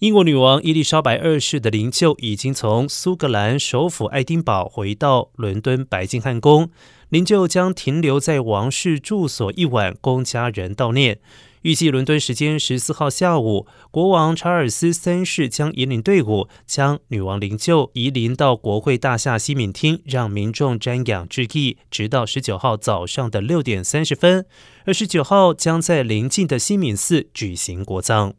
英国女王伊丽莎白二世的灵柩已经从苏格兰首府爱丁堡回到伦敦白金汉宫，灵柩将停留在王室住所一晚，供家人悼念。预计伦敦时间十四号下午，国王查尔斯三世将引领队伍，将女王灵柩移灵到国会大厦西敏厅，让民众瞻仰致意，直到十九号早上的六点三十分。二十九号将在临近的西敏寺举行国葬。